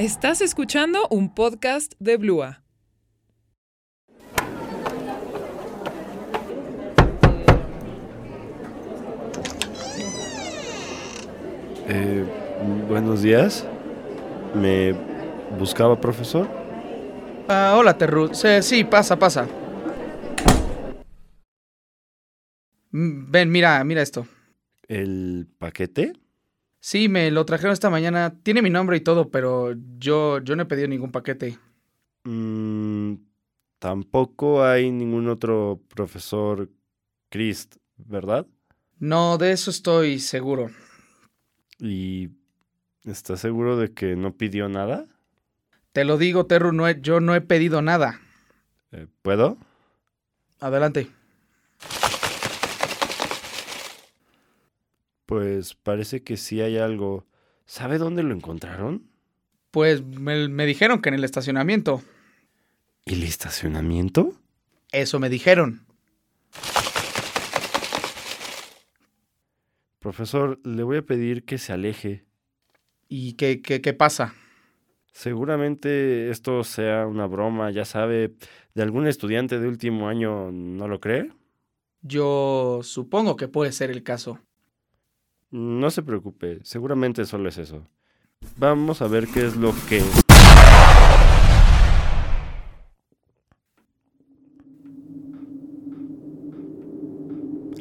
Estás escuchando un podcast de Blua. Eh, buenos días. ¿Me buscaba, profesor? Ah, hola, Terru. Sí, sí, pasa, pasa. Mm, Ven, mira, mira esto. ¿El paquete? Sí, me lo trajeron esta mañana. Tiene mi nombre y todo, pero yo, yo no he pedido ningún paquete. Mm, tampoco hay ningún otro profesor Christ, ¿verdad? No, de eso estoy seguro. ¿Y estás seguro de que no pidió nada? Te lo digo, Terru, no he- yo no he pedido nada. Eh, ¿Puedo? Adelante. Pues parece que sí hay algo. ¿Sabe dónde lo encontraron? Pues me, me dijeron que en el estacionamiento. ¿Y el estacionamiento? Eso me dijeron. Profesor, le voy a pedir que se aleje. ¿Y qué, qué, qué pasa? Seguramente esto sea una broma, ya sabe, de algún estudiante de último año, ¿no lo cree? Yo supongo que puede ser el caso. No se preocupe, seguramente solo es eso. Vamos a ver qué es lo que...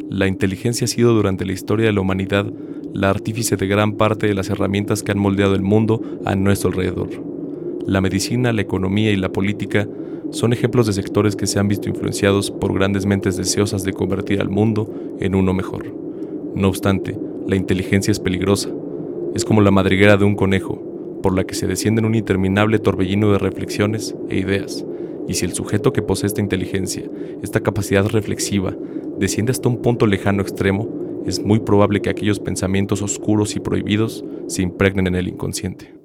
La inteligencia ha sido durante la historia de la humanidad la artífice de gran parte de las herramientas que han moldeado el mundo a nuestro alrededor. La medicina, la economía y la política son ejemplos de sectores que se han visto influenciados por grandes mentes deseosas de convertir al mundo en uno mejor. No obstante, la inteligencia es peligrosa. Es como la madriguera de un conejo, por la que se desciende en un interminable torbellino de reflexiones e ideas. Y si el sujeto que posee esta inteligencia, esta capacidad reflexiva, desciende hasta un punto lejano extremo, es muy probable que aquellos pensamientos oscuros y prohibidos se impregnen en el inconsciente.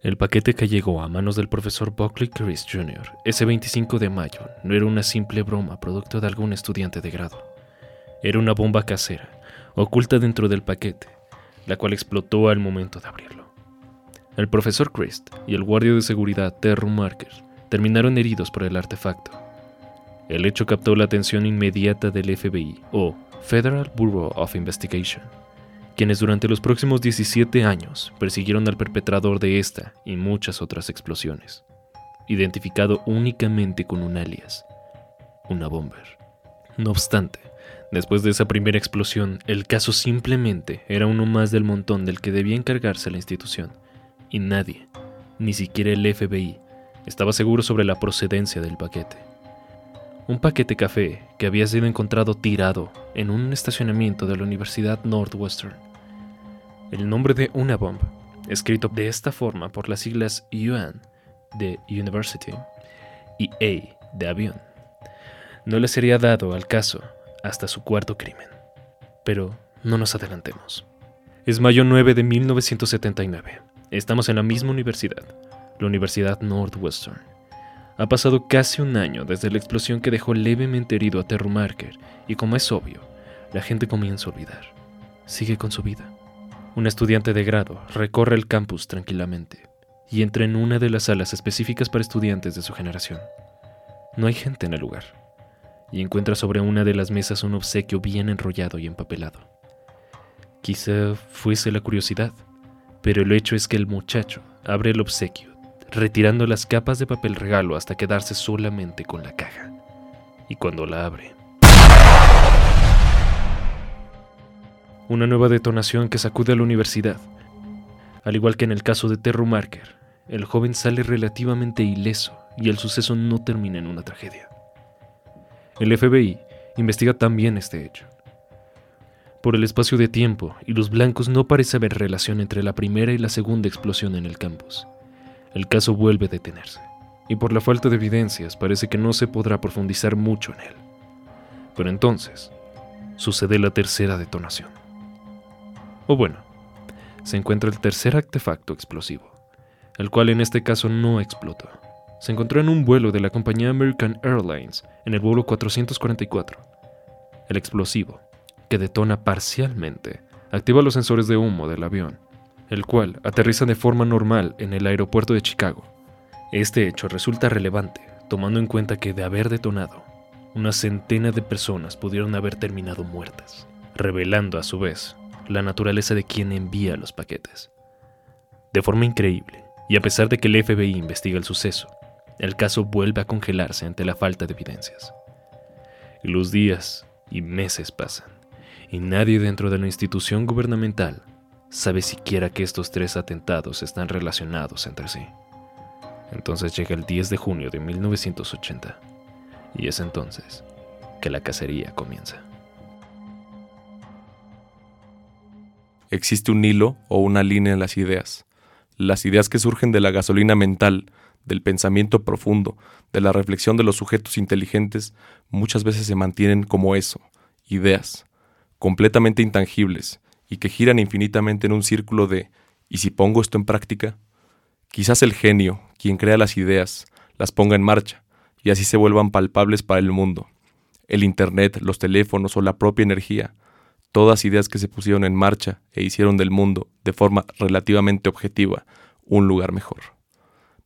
El paquete que llegó a manos del profesor Buckley Chris Jr. ese 25 de mayo no era una simple broma producto de algún estudiante de grado. Era una bomba casera, oculta dentro del paquete, la cual explotó al momento de abrirlo. El profesor Christ y el guardia de seguridad Terry Marker terminaron heridos por el artefacto. El hecho captó la atención inmediata del FBI o Federal Bureau of Investigation, quienes durante los próximos 17 años persiguieron al perpetrador de esta y muchas otras explosiones, identificado únicamente con un alias, una bomber. No obstante, después de esa primera explosión, el caso simplemente era uno más del montón del que debía encargarse la institución, y nadie, ni siquiera el FBI, estaba seguro sobre la procedencia del paquete. Un paquete café que había sido encontrado tirado en un estacionamiento de la Universidad Northwestern. El nombre de Unabomb, escrito de esta forma por las siglas UN de University y A de avión, no le sería dado al caso hasta su cuarto crimen. Pero no nos adelantemos. Es mayo 9 de 1979. Estamos en la misma universidad, la Universidad Northwestern. Ha pasado casi un año desde la explosión que dejó levemente herido a Terry Marker y como es obvio, la gente comienza a olvidar. Sigue con su vida. Un estudiante de grado recorre el campus tranquilamente y entra en una de las salas específicas para estudiantes de su generación. No hay gente en el lugar y encuentra sobre una de las mesas un obsequio bien enrollado y empapelado. Quizá fuese la curiosidad, pero el hecho es que el muchacho abre el obsequio retirando las capas de papel regalo hasta quedarse solamente con la caja. Y cuando la abre... Una nueva detonación que sacude a la universidad. Al igual que en el caso de Terry Marker, el joven sale relativamente ileso y el suceso no termina en una tragedia. El FBI investiga también este hecho. Por el espacio de tiempo y los blancos no parece haber relación entre la primera y la segunda explosión en el campus el caso vuelve a detenerse, y por la falta de evidencias parece que no se podrá profundizar mucho en él. Pero entonces, sucede la tercera detonación. O bueno, se encuentra el tercer artefacto explosivo, el cual en este caso no explotó. Se encontró en un vuelo de la compañía American Airlines en el vuelo 444. El explosivo, que detona parcialmente, activa los sensores de humo del avión, el cual aterriza de forma normal en el aeropuerto de Chicago. Este hecho resulta relevante, tomando en cuenta que de haber detonado, una centena de personas pudieron haber terminado muertas, revelando a su vez la naturaleza de quien envía los paquetes. De forma increíble, y a pesar de que el FBI investiga el suceso, el caso vuelve a congelarse ante la falta de evidencias. Los días y meses pasan, y nadie dentro de la institución gubernamental sabe siquiera que estos tres atentados están relacionados entre sí. Entonces llega el 10 de junio de 1980, y es entonces que la cacería comienza. Existe un hilo o una línea en las ideas. Las ideas que surgen de la gasolina mental, del pensamiento profundo, de la reflexión de los sujetos inteligentes, muchas veces se mantienen como eso, ideas, completamente intangibles, y que giran infinitamente en un círculo de ¿y si pongo esto en práctica? Quizás el genio, quien crea las ideas, las ponga en marcha, y así se vuelvan palpables para el mundo. El Internet, los teléfonos o la propia energía, todas ideas que se pusieron en marcha e hicieron del mundo, de forma relativamente objetiva, un lugar mejor.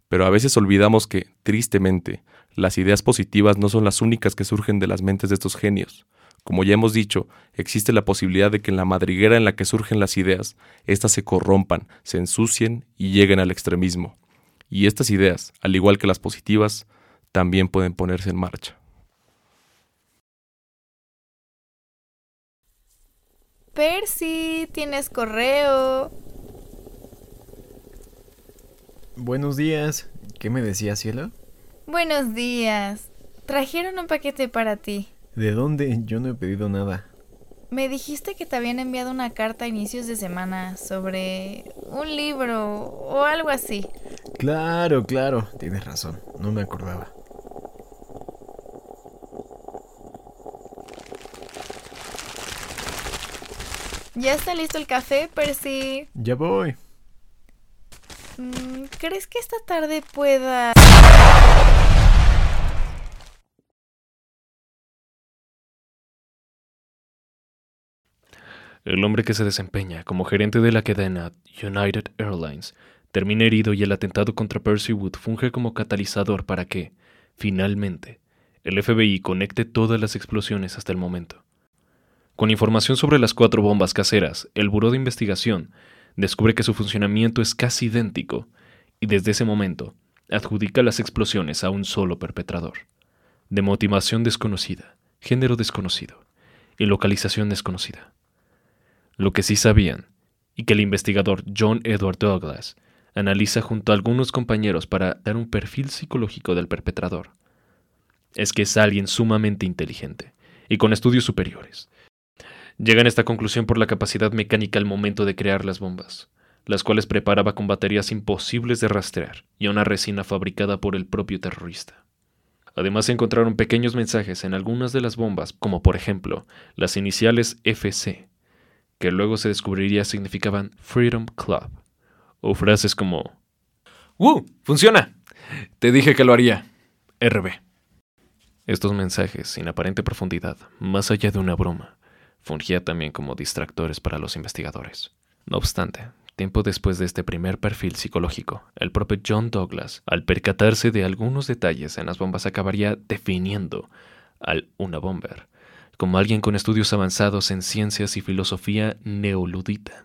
Pero a veces olvidamos que, tristemente, las ideas positivas no son las únicas que surgen de las mentes de estos genios. Como ya hemos dicho, existe la posibilidad de que en la madriguera en la que surgen las ideas, éstas se corrompan, se ensucien y lleguen al extremismo. Y estas ideas, al igual que las positivas, también pueden ponerse en marcha. Percy, tienes correo. Buenos días. ¿Qué me decía, cielo? Buenos días. Trajeron un paquete para ti. ¿De dónde? Yo no he pedido nada. Me dijiste que te habían enviado una carta a inicios de semana sobre un libro o algo así. Claro, claro. Tienes razón. No me acordaba. ¿Ya está listo el café, Percy? Ya voy. Mm, ¿Crees que esta tarde pueda... El hombre que se desempeña como gerente de la cadena United Airlines termina herido y el atentado contra Percy Wood funge como catalizador para que, finalmente, el FBI conecte todas las explosiones hasta el momento. Con información sobre las cuatro bombas caseras, el Buró de Investigación descubre que su funcionamiento es casi idéntico y desde ese momento adjudica las explosiones a un solo perpetrador, de motivación desconocida, género desconocido y localización desconocida. Lo que sí sabían, y que el investigador John Edward Douglas analiza junto a algunos compañeros para dar un perfil psicológico del perpetrador, es que es alguien sumamente inteligente y con estudios superiores. Llegan a esta conclusión por la capacidad mecánica al momento de crear las bombas, las cuales preparaba con baterías imposibles de rastrear y una resina fabricada por el propio terrorista. Además se encontraron pequeños mensajes en algunas de las bombas, como por ejemplo las iniciales FC, que luego se descubriría significaban Freedom Club, o frases como ¡Uh! ¡Funciona! Te dije que lo haría. RB. Estos mensajes, sin aparente profundidad, más allá de una broma, fungía también como distractores para los investigadores. No obstante, tiempo después de este primer perfil psicológico, el propio John Douglas, al percatarse de algunos detalles en las bombas, acabaría definiendo al una bomber como alguien con estudios avanzados en ciencias y filosofía neoludita,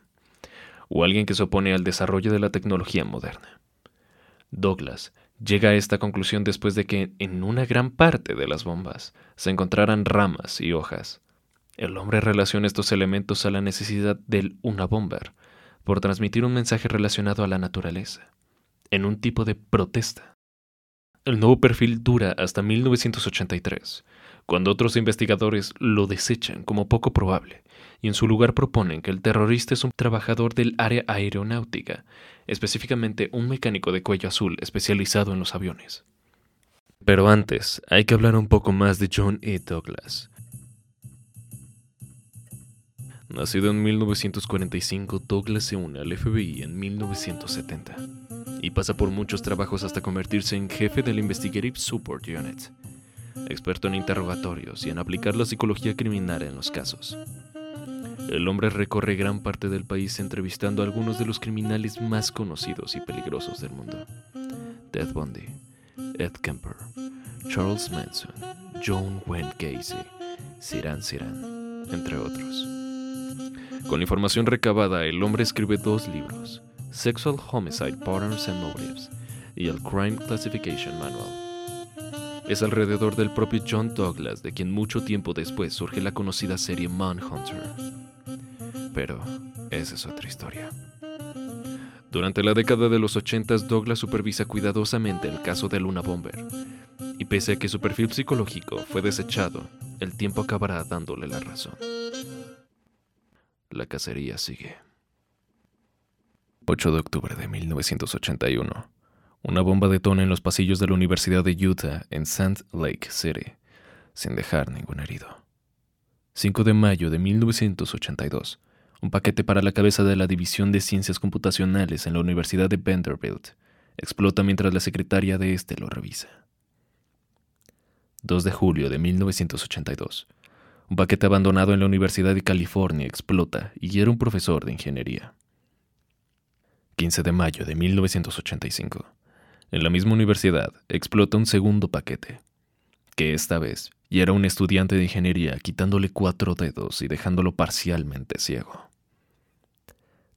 o alguien que se opone al desarrollo de la tecnología moderna. Douglas llega a esta conclusión después de que en una gran parte de las bombas se encontraran ramas y hojas. El hombre relaciona estos elementos a la necesidad del una bomber por transmitir un mensaje relacionado a la naturaleza, en un tipo de protesta. El nuevo perfil dura hasta 1983, cuando otros investigadores lo desechan como poco probable y en su lugar proponen que el terrorista es un trabajador del área aeronáutica, específicamente un mecánico de cuello azul especializado en los aviones. Pero antes, hay que hablar un poco más de John E. Douglas. Nacido en 1945, Douglas se une al FBI en 1970 y pasa por muchos trabajos hasta convertirse en jefe del Investigative Support Unit, experto en interrogatorios y en aplicar la psicología criminal en los casos. El hombre recorre gran parte del país entrevistando a algunos de los criminales más conocidos y peligrosos del mundo. Ted Bundy, Ed Kemper, Charles Manson, John Wayne Gacy, Siran Siran, entre otros. Con la información recabada, el hombre escribe dos libros, Sexual Homicide Patterns and Motives y el Crime Classification Manual. Es alrededor del propio John Douglas de quien mucho tiempo después surge la conocida serie Manhunter. Pero esa es otra historia. Durante la década de los 80 Douglas supervisa cuidadosamente el caso de Luna Bomber. Y pese a que su perfil psicológico fue desechado, el tiempo acabará dándole la razón. La cacería sigue. 8 de octubre de 1981. Una bomba detona en los pasillos de la Universidad de Utah en Sand Lake City, sin dejar ningún herido. 5 de mayo de 1982. Un paquete para la cabeza de la División de Ciencias Computacionales en la Universidad de Vanderbilt explota mientras la secretaria de este lo revisa. 2 de julio de 1982. Un paquete abandonado en la Universidad de California explota y era un profesor de ingeniería. 15 de mayo de 1985. En la misma universidad explota un segundo paquete, que esta vez ya era un estudiante de ingeniería quitándole cuatro dedos y dejándolo parcialmente ciego.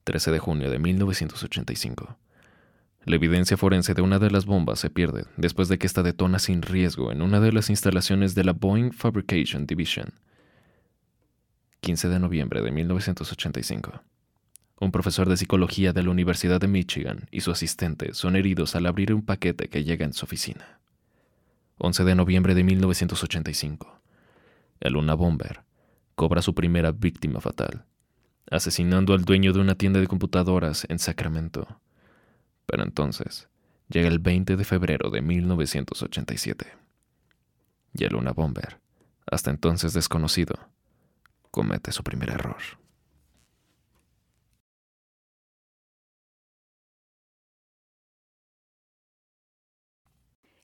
13 de junio de 1985. La evidencia forense de una de las bombas se pierde después de que esta detona sin riesgo en una de las instalaciones de la Boeing Fabrication Division. 15 de noviembre de 1985. Un profesor de psicología de la Universidad de Michigan y su asistente son heridos al abrir un paquete que llega en su oficina. 11 de noviembre de 1985. El Luna Bomber cobra su primera víctima fatal, asesinando al dueño de una tienda de computadoras en Sacramento. Pero entonces llega el 20 de febrero de 1987. Y el Luna Bomber, hasta entonces desconocido, comete su primer error.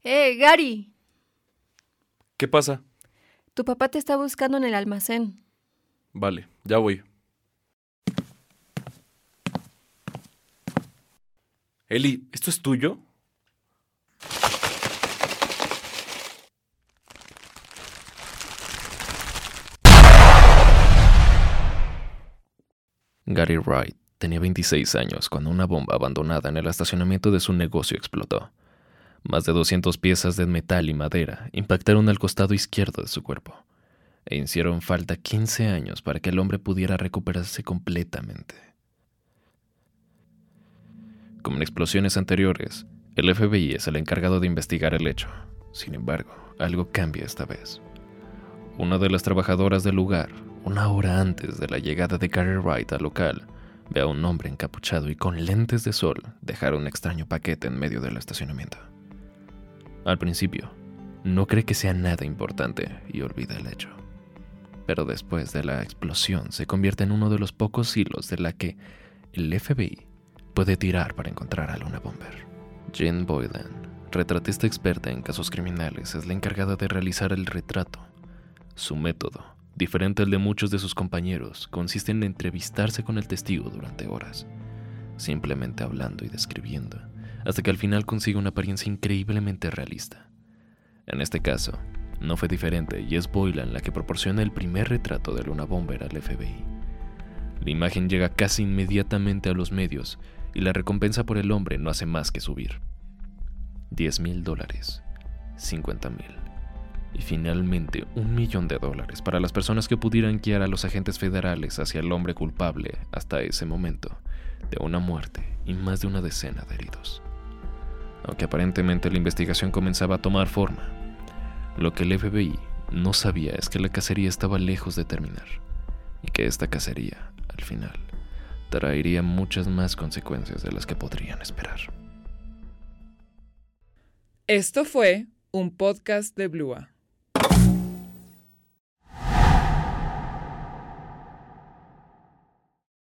¡Eh, Gary! ¿Qué pasa? Tu papá te está buscando en el almacén. Vale, ya voy. Eli, ¿esto es tuyo? Gary Wright tenía 26 años cuando una bomba abandonada en el estacionamiento de su negocio explotó. Más de 200 piezas de metal y madera impactaron al costado izquierdo de su cuerpo e hicieron falta 15 años para que el hombre pudiera recuperarse completamente. Como en explosiones anteriores, el FBI es el encargado de investigar el hecho. Sin embargo, algo cambia esta vez. Una de las trabajadoras del lugar, una hora antes de la llegada de Gary Wright al local, ve a un hombre encapuchado y con lentes de sol dejar un extraño paquete en medio del estacionamiento. Al principio, no cree que sea nada importante y olvida el hecho. Pero después de la explosión se convierte en uno de los pocos hilos de la que el FBI puede tirar para encontrar a Luna Bomber. Jen Boylan, retratista experta en casos criminales, es la encargada de realizar el retrato. Su método, diferente al de muchos de sus compañeros, consiste en entrevistarse con el testigo durante horas, simplemente hablando y describiendo hasta que al final consigue una apariencia increíblemente realista. En este caso, no fue diferente y es Boylan la que proporciona el primer retrato de Luna Bomber al FBI. La imagen llega casi inmediatamente a los medios y la recompensa por el hombre no hace más que subir. 10 mil dólares, 50 mil y finalmente un millón de dólares para las personas que pudieran guiar a los agentes federales hacia el hombre culpable hasta ese momento de una muerte y más de una decena de heridos aunque aparentemente la investigación comenzaba a tomar forma. Lo que el FBI no sabía es que la cacería estaba lejos de terminar y que esta cacería, al final, traería muchas más consecuencias de las que podrían esperar. Esto fue un podcast de Blua.